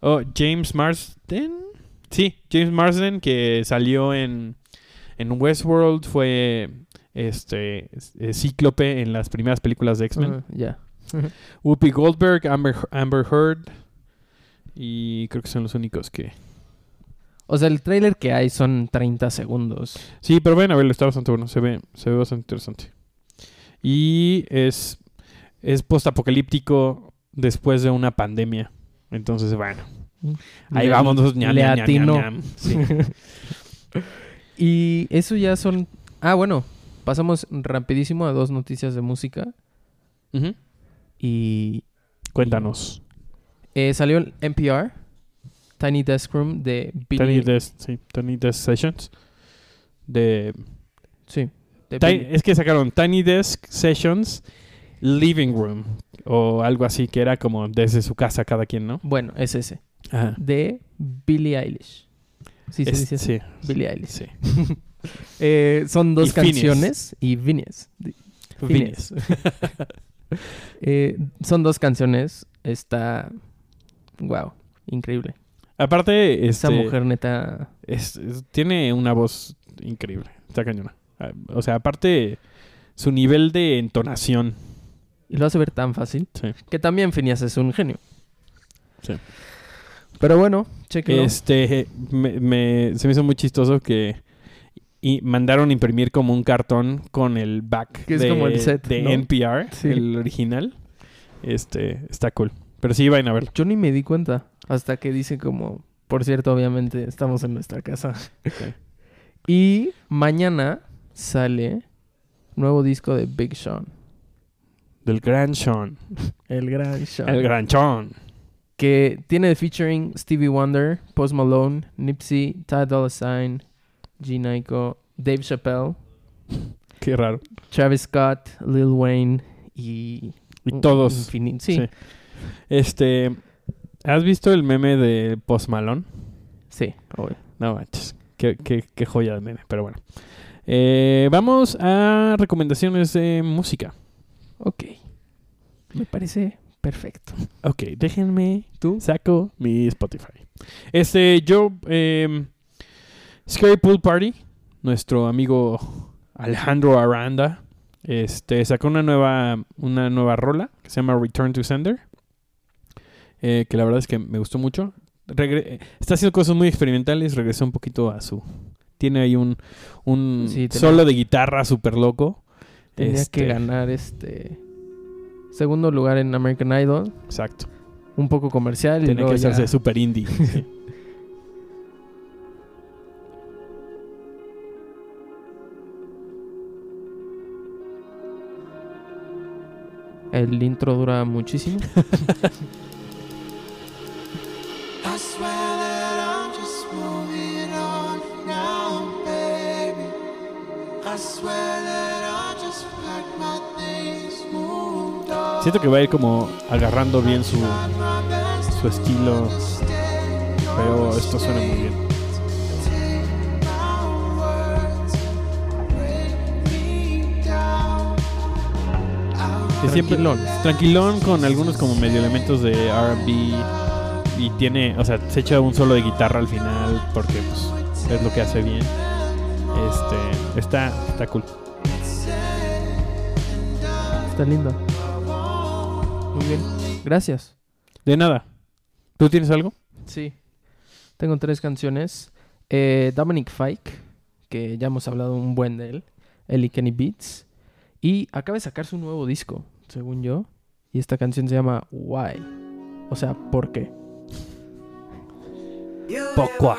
A: Oh, James Marsden. Sí, James Marsden, que salió en, en Westworld, fue este Cíclope en las primeras películas de X-Men.
C: Ya.
A: Whoopi Goldberg, Amber, Amber Heard. Y creo que son los únicos que.
C: O sea, el tráiler que hay son 30 segundos.
A: Sí, pero ven a verlo, está bastante bueno. Se ve, se ve bastante interesante. Y es, es postapocalíptico después de una pandemia. Entonces, bueno. Ahí
C: Le-
A: vamos. ñam,
C: le
A: ñam. Sí.
C: Y eso ya son... Ah, bueno. Pasamos rapidísimo a dos noticias de música. Y
A: Cuéntanos.
C: eh, salió el NPR, Tiny Desk Room de Billie...
A: Tiny Desk, sí, Tiny Desk Sessions. De,
C: Sí. de
A: es que sacaron Tiny Desk Sessions Living Room. O algo así, que era como desde su casa cada quien, ¿no?
C: Bueno, es ese.
A: Ajá.
C: De Billie Eilish. Sí, se
A: Es-
C: dice así.
A: sí,
C: Billie Eilish.
A: sí.
C: Eh, son dos
A: Y Phineas.
C: canciones. Y Phineas.
A: Phineas.
C: Eh, son dos canciones. Está... Wow. Increíble.
A: Aparte,
C: Esa
A: este,
C: mujer neta...
A: es- es- tiene una voz increíble. Está cañona. Ah, O sea, aparte, su nivel de entonación
C: Y lo hace ver tan fácil.
A: Sí.
C: Que también Phineas es un genio.
A: Sí.
C: Pero bueno, chequenlo.
A: Este, me, me- se me hizo muy chistoso que y mandaron imprimir como un cartón con el back
C: Que es
A: de,
C: como el set,
A: de
C: ¿no?
A: NPR,
C: Sí.
A: el original. Este, está cool. Pero sí vayan a verlo.
C: Yo ni me di cuenta hasta que dice como, por cierto, obviamente estamos en nuestra casa. y mañana sale nuevo disco de Big Sean,
A: Del Gran Sean.
C: el gran Sean,
A: El Gran Sean.
C: Que tiene de featuring Stevie Wonder, Post Malone, Nipsey, Ty Dolla $ign, G Nyko, Dave Chappelle,
A: Qué raro.
C: Travis Scott, Lil Wayne y
A: Y todos.
C: Sí.
A: Este, ¿has visto el meme de Post Malone?
C: sí, obvio.
A: No manches. Qué, qué, qué joya de meme, pero bueno. Eh, vamos a recomendaciones de música.
C: Ok. Me parece perfecto.
A: Ok, déjenme.
C: ¿Tú?
A: Saco mi Spotify. Este, yo. Eh, Scary Pool Party. Nuestro amigo Alejandro Aranda. Este, sacó una nueva, una nueva rola que se llama Return to Sender. eh, que la verdad es que me gustó mucho. Regre- está haciendo cosas muy experimentales. Regresó un poquito a su. Tiene ahí un, un
C: Sí,
A: solo de guitarra súper loco.
C: Tenía
A: Este,
C: que ganar este segundo lugar en American Idol,
A: Exacto.
C: un poco comercial y
A: Tiene que hacerse
C: ya-
A: súper indie. sí.
C: el intro dura muchísimo.
A: Siento que va a ir como agarrando bien su, su estilo, pero esto suena muy bien. Que siempre
C: Tranquilón.
A: tranquilón con algunos como medio elementos de R&B y tiene, o sea, se echa un solo de guitarra al final porque pues, es lo que hace bien. Este, está, está cool.
C: Está lindo. Muy bien. Gracias.
A: De nada. ¿Tú tienes algo?
C: Sí. Tengo tres canciones. Eh, Dominic Fike, que ya hemos hablado un buen de él. Y Kenny Beats. Y acaba de sacar su nuevo disco, según yo. Y esta canción se llama Why. O sea, ¿por qué?
A: Poco.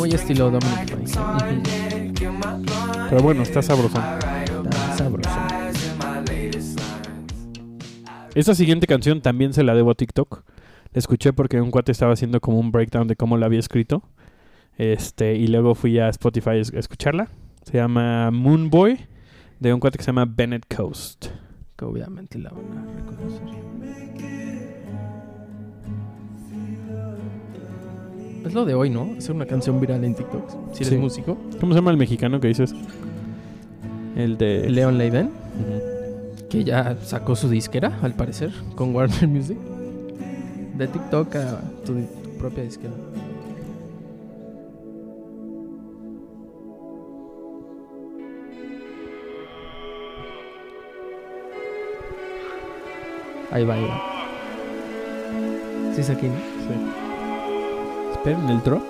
C: Muy estilo Dominic.
A: Pero bueno, está sabroso.
C: Está sabroso.
A: Esta siguiente canción también se la debo a TikTok. La escuché porque un cuate estaba haciendo como un breakdown de cómo la había escrito. Este, y luego fui a Spotify a escucharla. Se llama Moonboy, de un cuate que se llama Bennett Coast.
C: Que obviamente la van a reconocer. Es lo de hoy, ¿no? Hacer una canción viral en TikTok. Si eres
A: Sí.
C: músico.
A: ¿Cómo se llama el mexicano que dices? El de...
C: Leon Leiden.
A: Ujú.
C: que ya sacó su disquera, al parecer, con Warner Music. De TikTok a tu, di- tu propia disquera. Ahí va, ahí va. Sí, es aquí. ¿no?
A: Sí. Esperen el drop.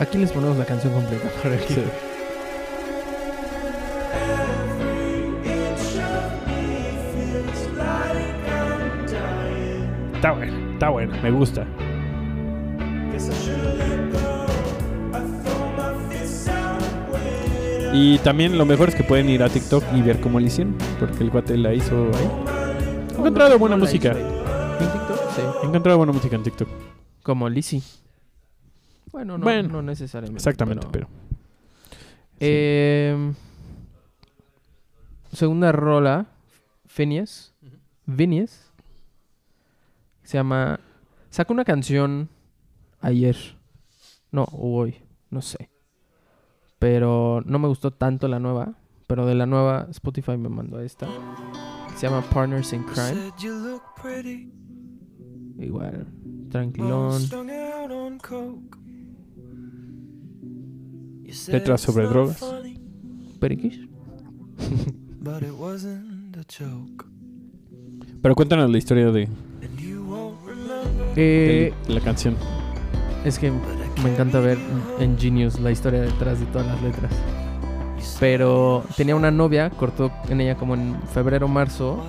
C: Aquí les ponemos la canción completa para que...
A: Sí. Está bueno, está bueno, me gusta. Y también lo mejor es que pueden ir a TikTok y ver cómo lo hicieron, porque el cuate la hizo ahí. He encontrado buena
C: ¿Cómo la
A: música.
C: ¿En TikTok? Sí.
A: He encontrado buena música en TikTok.
C: Como Lizzy. Bueno, no,
A: Bueno,
C: no necesariamente.
A: Exactamente, pero.
C: Eh, segunda rola, Phineas. Phineas. Se llama. Saca una canción ayer. No, o hoy. No sé. Pero no me gustó tanto la nueva. Pero de la nueva, Spotify me mandó esta. Se llama Partners in Crime. Igual, tranquilón.
A: Letras sobre drogas.
D: joke.
A: Pero cuéntanos la historia de.
C: Eh,
A: de la canción.
C: es que me encanta ver en Genius la historia detrás de todas las letras. Pero tenía una novia, cortó en ella como en febrero, marzo.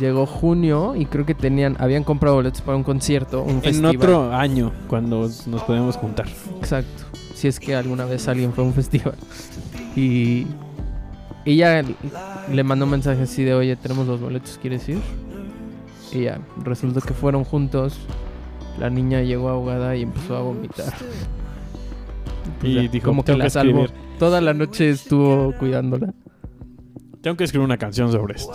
C: Llegó junio y creo que tenían, habían comprado boletos para un concierto, un
A: En
C: festival.
A: otro año, cuando nos podemos juntar.
C: Exacto. Si es que alguna vez alguien fue a un festival. Y ella le mandó un mensaje así de, oye, tenemos los boletos, ¿quieres ir? Y ya, resultó que fueron juntos. La niña llegó ahogada y empezó a vomitar. Pues
A: Y
C: ya,
A: dijo,
C: como que
A: "Tengo
C: la salvó.
A: escribir".
C: Toda la noche estuvo cuidándola.
A: Tengo que escribir una canción sobre esto.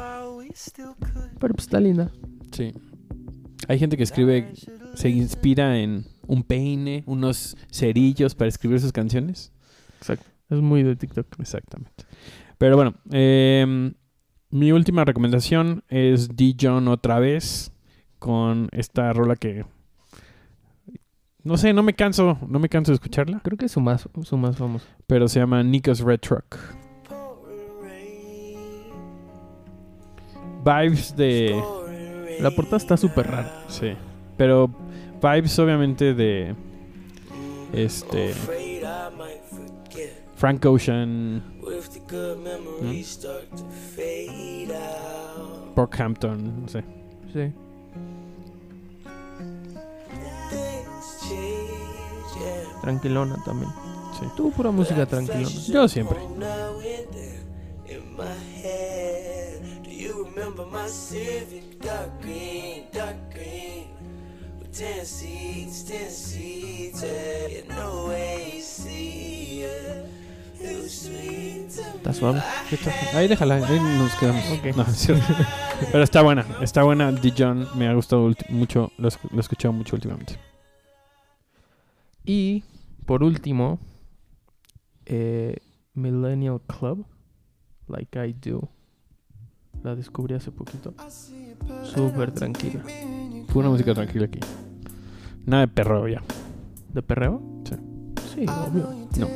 C: Pero pues está linda.
A: Sí. Hay gente que escribe, se inspira en un peine, unos cerillos para escribir sus canciones.
C: Exacto. Es muy de TikTok.
A: Exactamente. Pero bueno, em, mi última recomendación es Dijon otra vez con esta rola que no sé, no me canso, no me canso de escucharla,
C: Creo que es su más, su más famoso.
A: pero se llama Nico's Red Truck. Vibes de
C: La portada está súper rara.
A: sí, pero vibes obviamente de este. Frank Ocean? Brockhampton, no sé.
C: Sí. Tranquilona también.
A: Sí.
C: Tuvo pura música tranquilona.
A: Yo siempre.
D: Remember my Civic? Dark green, dark green. With ten seats, ten seats, yeah. yeah no AC, yeah.
C: Está suave.
A: Ahí déjala, ahí nos quedamos.
C: Ok.
A: No, es cierto. Pero está buena, está buena. Dijon me ha gustado mucho, lo he escuchado mucho últimamente.
C: Y por último, eh, Millennial Club, Like I Do. La descubrí hace poquito. Súper tranquila.
A: Pura música tranquila aquí. Nada de perro ya.
C: ¿De perreo?
A: Sí.
C: Sí, obvio.
A: No.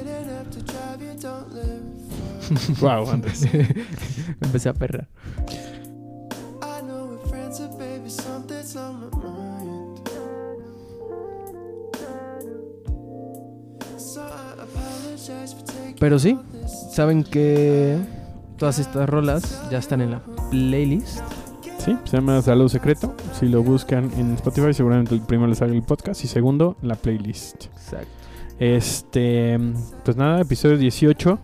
A: wow, Andrés.
C: Empecé a perrar. Pero sí, saben que todas estas rolas ya están en la playlist.
A: Sí, se llama Salud Secreto. Si lo buscan en Spotify, seguramente el primero les sale el podcast y segundo, la playlist.
C: Exacto.
A: Este, pues nada, episodio 18.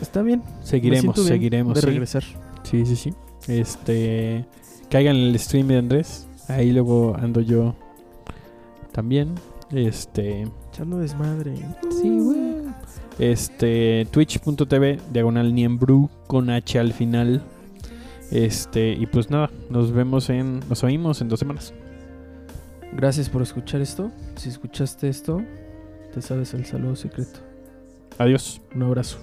C: Está bien.
A: Seguiremos,
C: bien
A: seguiremos.
C: De
A: sí.
C: regresar.
A: Sí, sí, sí. Este, caigan en el stream de Andrés. Ahí luego ando yo también. Este,
C: Echando desmadre.
A: sí, güey. Este, twitch.tv diagonal niembru con H al final. Este, y pues nada, nos vemos en, nos oímos en dos semanas.
C: Gracias por escuchar esto. Si escuchaste esto, te sabes el saludo secreto.
A: Adiós.
C: Un abrazo.